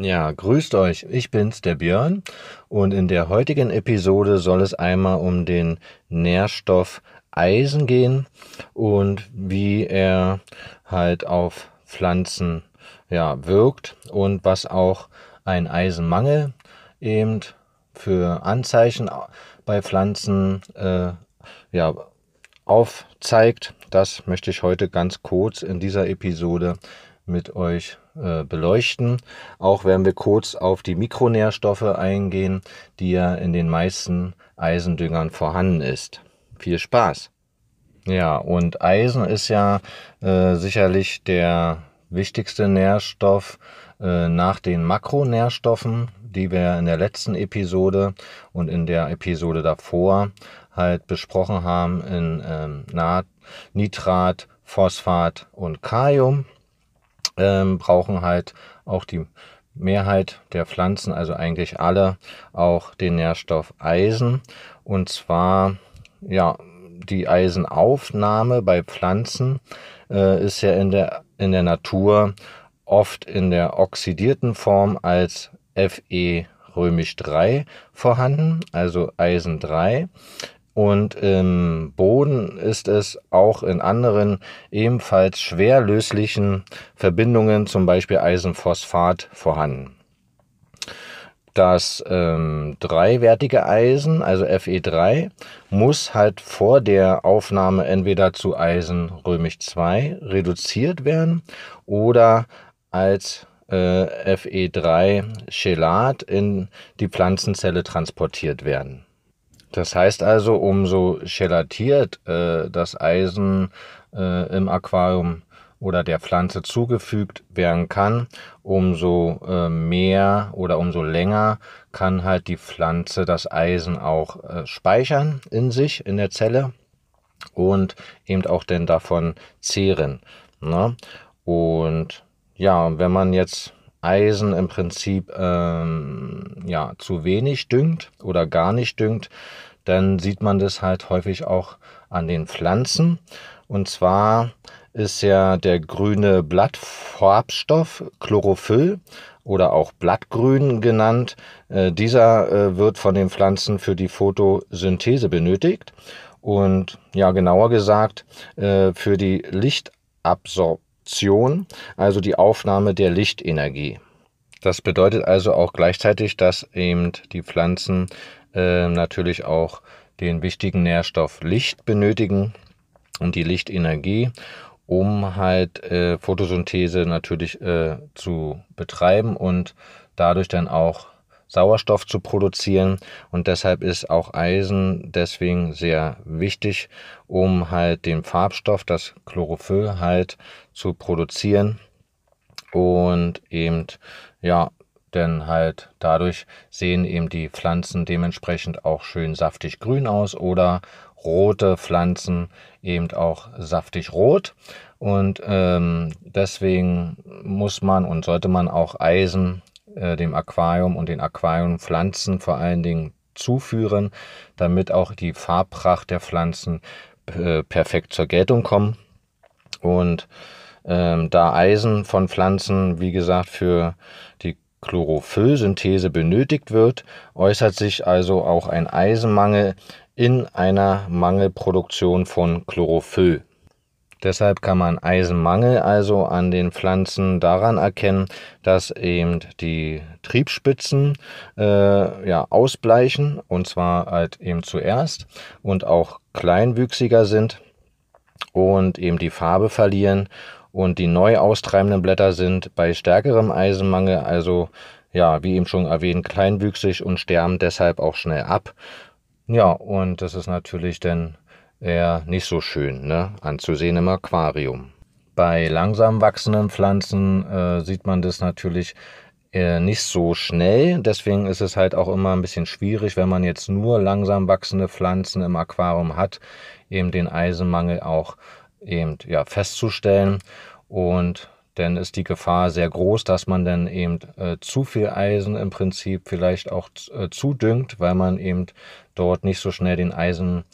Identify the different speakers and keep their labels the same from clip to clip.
Speaker 1: Ja, grüßt euch. Ich bin's, der Björn. Und in der heutigen Episode soll es einmal um den Nährstoff Eisen gehen und wie er halt auf Pflanzen ja, wirkt und was auch ein Eisenmangel eben für Anzeichen bei Pflanzen äh, ja, aufzeigt. Das möchte ich heute ganz kurz in dieser Episode mit euch äh, beleuchten. Auch werden wir kurz auf die Mikronährstoffe eingehen, die ja in den meisten Eisendüngern vorhanden ist. Viel Spaß! Ja, und Eisen ist ja äh, sicherlich der wichtigste Nährstoff äh, nach den Makronährstoffen, die wir in der letzten Episode und in der Episode davor halt besprochen haben in ähm, Nitrat, Phosphat und Kalium ähm, brauchen halt auch die Mehrheit der Pflanzen, also eigentlich alle, auch den Nährstoff Eisen. Und zwar, ja, die Eisenaufnahme bei Pflanzen äh, ist ja in der, in der Natur oft in der oxidierten Form als Fe römisch 3 vorhanden, also Eisen 3. Und im Boden ist es auch in anderen ebenfalls schwer löslichen Verbindungen, zum Beispiel Eisenphosphat, vorhanden. Das ähm, dreiwertige Eisen, also Fe3, muss halt vor der Aufnahme entweder zu Eisen römisch 2 reduziert werden oder als äh, Fe3 Chelat in die Pflanzenzelle transportiert werden. Das heißt also, umso gelatiert äh, das Eisen äh, im Aquarium oder der Pflanze zugefügt werden kann, umso äh, mehr oder umso länger kann halt die Pflanze das Eisen auch äh, speichern in sich, in der Zelle und eben auch denn davon zehren. Ne? Und ja, wenn man jetzt Eisen im Prinzip ähm, ja, zu wenig düngt oder gar nicht düngt, dann sieht man das halt häufig auch an den Pflanzen. Und zwar ist ja der grüne Blattfarbstoff Chlorophyll oder auch Blattgrün genannt. Äh, dieser äh, wird von den Pflanzen für die Photosynthese benötigt und ja genauer gesagt äh, für die Lichtabsorption Absorption, also die Aufnahme der Lichtenergie. Das bedeutet also auch gleichzeitig, dass eben die Pflanzen äh, natürlich auch den wichtigen Nährstoff Licht benötigen und die Lichtenergie, um halt äh, Photosynthese natürlich äh, zu betreiben und dadurch dann auch Sauerstoff zu produzieren. Und deshalb ist auch Eisen deswegen sehr wichtig, um halt den Farbstoff, das Chlorophyll halt zu produzieren. Und eben, ja, denn halt dadurch sehen eben die Pflanzen dementsprechend auch schön saftig grün aus oder rote Pflanzen eben auch saftig rot. Und ähm, deswegen muss man und sollte man auch Eisen äh, dem Aquarium und den Aquariumpflanzen vor allen Dingen zuführen, damit auch die Farbpracht der Pflanzen äh, perfekt zur Geltung kommen. Und ähm, da Eisen von Pflanzen, wie gesagt, für die Chlorophyllsynthese benötigt wird, äußert sich also auch ein Eisenmangel in einer Mangelproduktion von Chlorophyll. Deshalb kann man Eisenmangel also an den Pflanzen daran erkennen, dass eben die Triebspitzen äh, ja, ausbleichen und zwar halt eben zuerst und auch kleinwüchsiger sind und eben die Farbe verlieren und die neu austreibenden Blätter sind bei stärkerem Eisenmangel, also ja, wie eben schon erwähnt, kleinwüchsig und sterben deshalb auch schnell ab. Ja, und das ist natürlich dann eher nicht so schön ne, anzusehen im Aquarium. Bei langsam wachsenden Pflanzen äh, sieht man das natürlich äh, nicht so schnell. Deswegen ist es halt auch immer ein bisschen schwierig, wenn man jetzt nur langsam wachsende Pflanzen im Aquarium hat, eben den Eisenmangel auch eben ja, festzustellen. Und dann ist die Gefahr sehr groß, dass man dann eben äh, zu viel Eisen im Prinzip vielleicht auch äh, zudüngt, weil man eben dort nicht so schnell den Eisen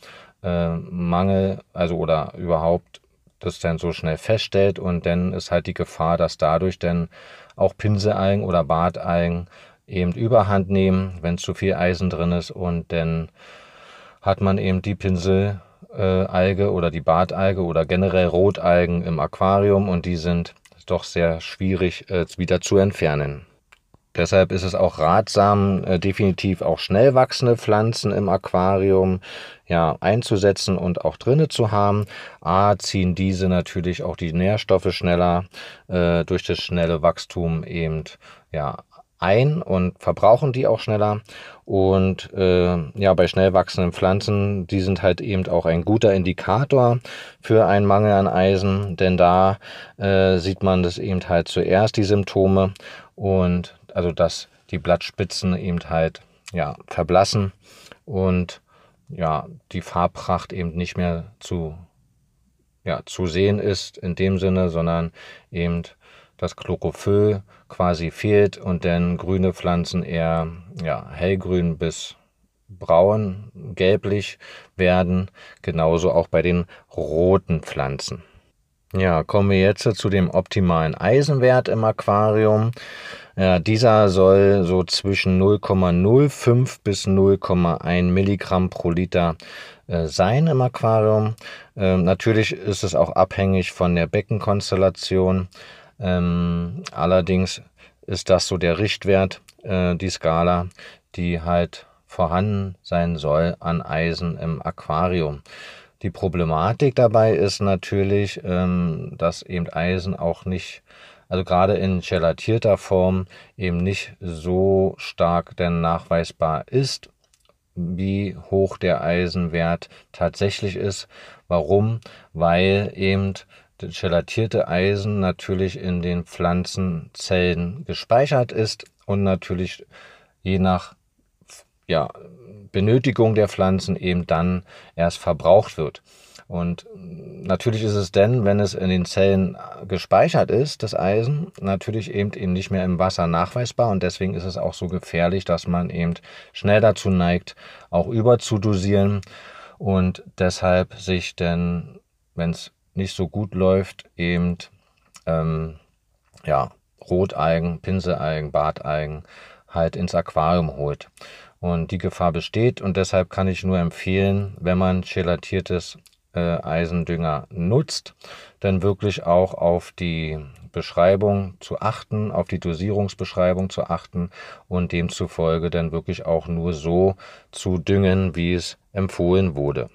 Speaker 1: äh, Mangel, also oder überhaupt das dann so schnell feststellt und dann ist halt die Gefahr, dass dadurch dann auch Pinselalgen oder Bartalgen eben überhand nehmen, wenn zu viel Eisen drin ist und dann hat man eben die Pinselalge oder die Bartalge oder generell Rotalgen im Aquarium und die sind doch sehr schwierig äh, wieder zu entfernen. Deshalb ist es auch ratsam, äh, definitiv auch schnell wachsende Pflanzen im Aquarium ja, einzusetzen und auch drinne zu haben. A, ziehen diese natürlich auch die Nährstoffe schneller äh, durch das schnelle Wachstum eben ja, ein und verbrauchen die auch schneller. Und äh, ja, bei schnell wachsenden Pflanzen, die sind halt eben auch ein guter Indikator für einen Mangel an Eisen, denn da äh, sieht man das eben halt zuerst, die Symptome. Und also dass die Blattspitzen eben halt ja, verblassen und ja, die Farbpracht eben nicht mehr zu, ja, zu sehen ist in dem Sinne, sondern eben das Chlorophyll quasi fehlt und dann grüne Pflanzen eher ja, hellgrün bis braun, gelblich werden. Genauso auch bei den roten Pflanzen. Ja, kommen wir jetzt zu dem optimalen Eisenwert im Aquarium. Ja, dieser soll so zwischen 0,05 bis 0,1 Milligramm pro Liter äh, sein im Aquarium. Ähm, natürlich ist es auch abhängig von der Beckenkonstellation. Ähm, allerdings ist das so der Richtwert, äh, die Skala, die halt vorhanden sein soll an Eisen im Aquarium. Die Problematik dabei ist natürlich, ähm, dass eben Eisen auch nicht, also gerade in gelatierter Form eben nicht so stark denn nachweisbar ist, wie hoch der Eisenwert tatsächlich ist. Warum? Weil eben das gelatierte Eisen natürlich in den Pflanzenzellen gespeichert ist und natürlich je nach ja, Benötigung der Pflanzen eben dann erst verbraucht wird. Und natürlich ist es denn, wenn es in den Zellen gespeichert ist, das Eisen, natürlich eben eben nicht mehr im Wasser nachweisbar und deswegen ist es auch so gefährlich, dass man eben schnell dazu neigt, auch überzudosieren und deshalb sich denn, wenn es nicht so gut läuft, eben ähm, ja, Rotalgen, Pinselalgen, Bartalgen halt ins Aquarium holt. Und die Gefahr besteht und deshalb kann ich nur empfehlen, wenn man gelatiertes äh, Eisendünger nutzt, dann wirklich auch auf die Beschreibung zu achten, auf die Dosierungsbeschreibung zu achten und demzufolge dann wirklich auch nur so zu düngen, wie es empfohlen wurde.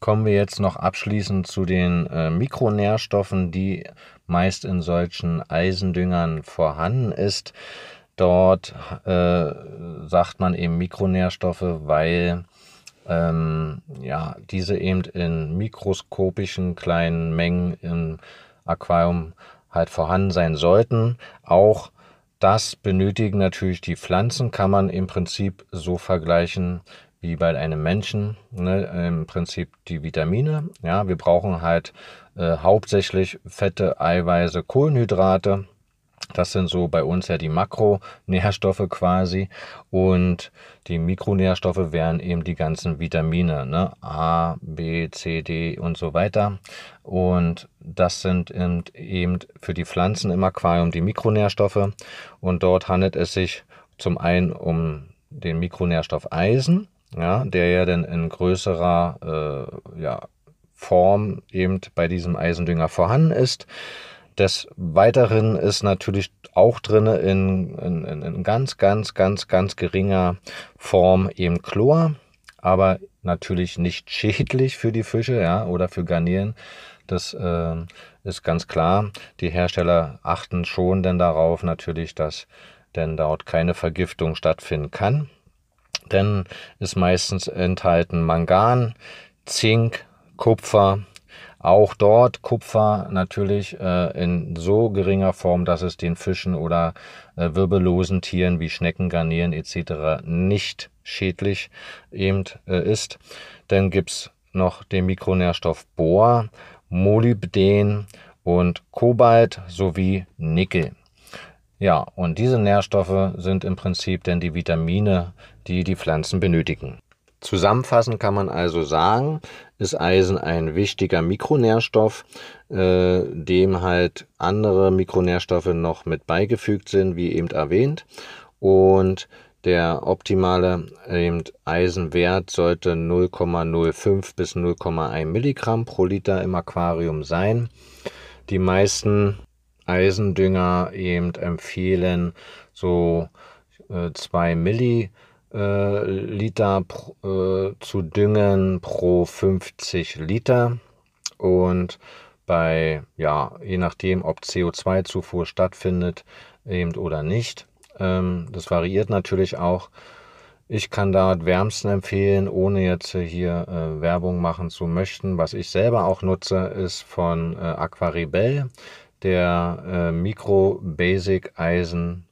Speaker 1: Kommen wir jetzt noch abschließend zu den äh, Mikronährstoffen, die meist in solchen Eisendüngern vorhanden ist. Dort äh, sagt man eben Mikronährstoffe, weil ähm, ja, diese eben in mikroskopischen kleinen Mengen im Aquarium halt vorhanden sein sollten. Auch das benötigen natürlich die Pflanzen, kann man im Prinzip so vergleichen wie bei einem Menschen. Ne? Im Prinzip die Vitamine. Ja, wir brauchen halt äh, hauptsächlich Fette, Eiweiße, Kohlenhydrate. Das sind so bei uns ja die Makronährstoffe quasi. Und die Mikronährstoffe wären eben die ganzen Vitamine, ne? A, B, C, D und so weiter. Und das sind eben für die Pflanzen im Aquarium die Mikronährstoffe. Und dort handelt es sich zum einen um den Mikronährstoff Eisen, ja, der ja dann in größerer äh, ja, Form eben bei diesem Eisendünger vorhanden ist. Des Weiteren ist natürlich auch drin in, in, in ganz, ganz, ganz, ganz geringer Form eben Chlor, aber natürlich nicht schädlich für die Fische ja, oder für Garnelen. Das äh, ist ganz klar. Die Hersteller achten schon denn darauf natürlich, dass denn dort keine Vergiftung stattfinden kann. Denn ist meistens enthalten Mangan, Zink, Kupfer, auch dort Kupfer natürlich äh, in so geringer Form, dass es den Fischen oder äh, wirbellosen Tieren wie Schnecken, Garnelen etc. nicht schädlich eben äh, ist. Dann gibt es noch den Mikronährstoff Bohr, Molybden und Kobalt sowie Nickel. Ja, und diese Nährstoffe sind im Prinzip denn die Vitamine, die die Pflanzen benötigen. Zusammenfassend kann man also sagen, ist Eisen ein wichtiger Mikronährstoff, äh, dem halt andere Mikronährstoffe noch mit beigefügt sind, wie eben erwähnt. Und der optimale eben Eisenwert sollte 0,05 bis 0,1 Milligramm pro Liter im Aquarium sein. Die meisten Eisendünger eben empfehlen so 2 äh, Milliliter äh, Liter äh, zu düngen pro 50 Liter. Und bei, ja, je nachdem, ob CO2-Zufuhr stattfindet eben oder nicht. Ähm, das variiert natürlich auch. Ich kann da wärmsten empfehlen, ohne jetzt hier äh, Werbung machen zu möchten. Was ich selber auch nutze, ist von äh, Aquaribel, der äh, Micro Basic Eisen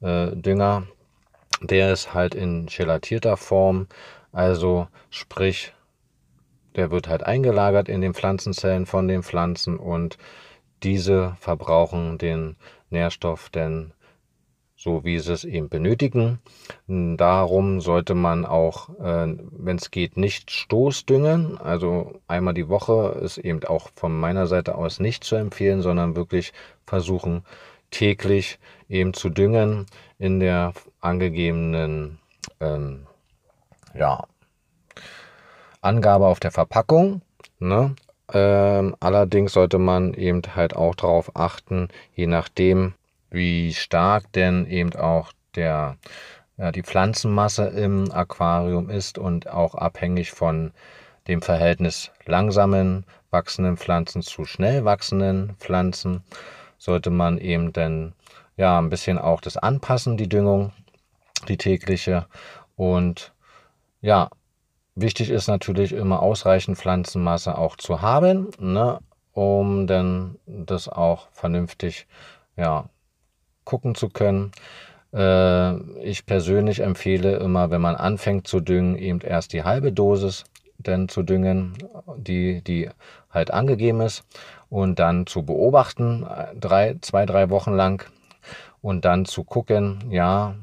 Speaker 1: äh, Dünger. Der ist halt in gelatierter Form, also sprich, der wird halt eingelagert in den Pflanzenzellen von den Pflanzen und diese verbrauchen den Nährstoff denn so wie sie es eben benötigen. Darum sollte man auch, äh, wenn es geht, nicht Stoßdüngen. Also einmal die Woche ist eben auch von meiner Seite aus nicht zu empfehlen, sondern wirklich versuchen, täglich eben zu düngen in der angegebenen ähm, ja, Angabe auf der Verpackung. Ne? Ähm, allerdings sollte man eben halt auch darauf achten, je nachdem, wie stark denn eben auch der, ja, die Pflanzenmasse im Aquarium ist und auch abhängig von dem Verhältnis langsamen wachsenden Pflanzen zu schnell wachsenden Pflanzen sollte man eben dann ja ein bisschen auch das anpassen, die Düngung, die tägliche. Und ja, wichtig ist natürlich immer ausreichend Pflanzenmasse auch zu haben, ne, um dann das auch vernünftig ja, gucken zu können. Äh, ich persönlich empfehle immer, wenn man anfängt zu düngen, eben erst die halbe Dosis denn zu düngen, die, die halt angegeben ist und dann zu beobachten, drei, zwei, drei Wochen lang und dann zu gucken, ja,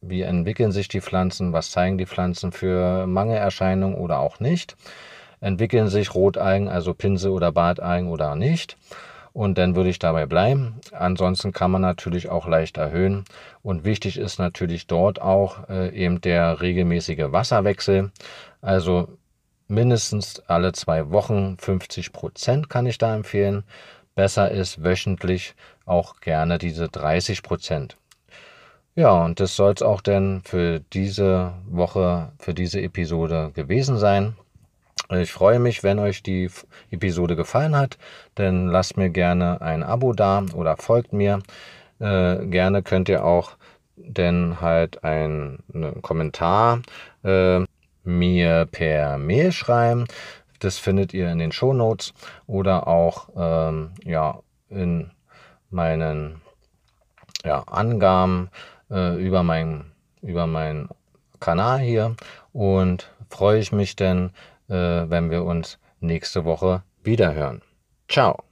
Speaker 1: wie entwickeln sich die Pflanzen, was zeigen die Pflanzen für Mangelerscheinungen oder auch nicht. Entwickeln sich Rotalgen, also Pinsel oder Bartalgen oder nicht. Und dann würde ich dabei bleiben. Ansonsten kann man natürlich auch leicht erhöhen. Und wichtig ist natürlich dort auch äh, eben der regelmäßige Wasserwechsel. Also mindestens alle zwei Wochen 50 Prozent kann ich da empfehlen. Besser ist wöchentlich auch gerne diese 30 Prozent. Ja, und das soll es auch denn für diese Woche, für diese Episode gewesen sein. Ich freue mich, wenn euch die Episode gefallen hat, denn lasst mir gerne ein Abo da oder folgt mir. Äh, gerne könnt ihr auch denn halt einen Kommentar äh, mir per Mail schreiben. Das findet ihr in den Show Notes oder auch ähm, ja, in meinen ja, Angaben äh, über meinen über meinen Kanal hier und freue ich mich dann, äh, wenn wir uns nächste Woche wiederhören. Ciao.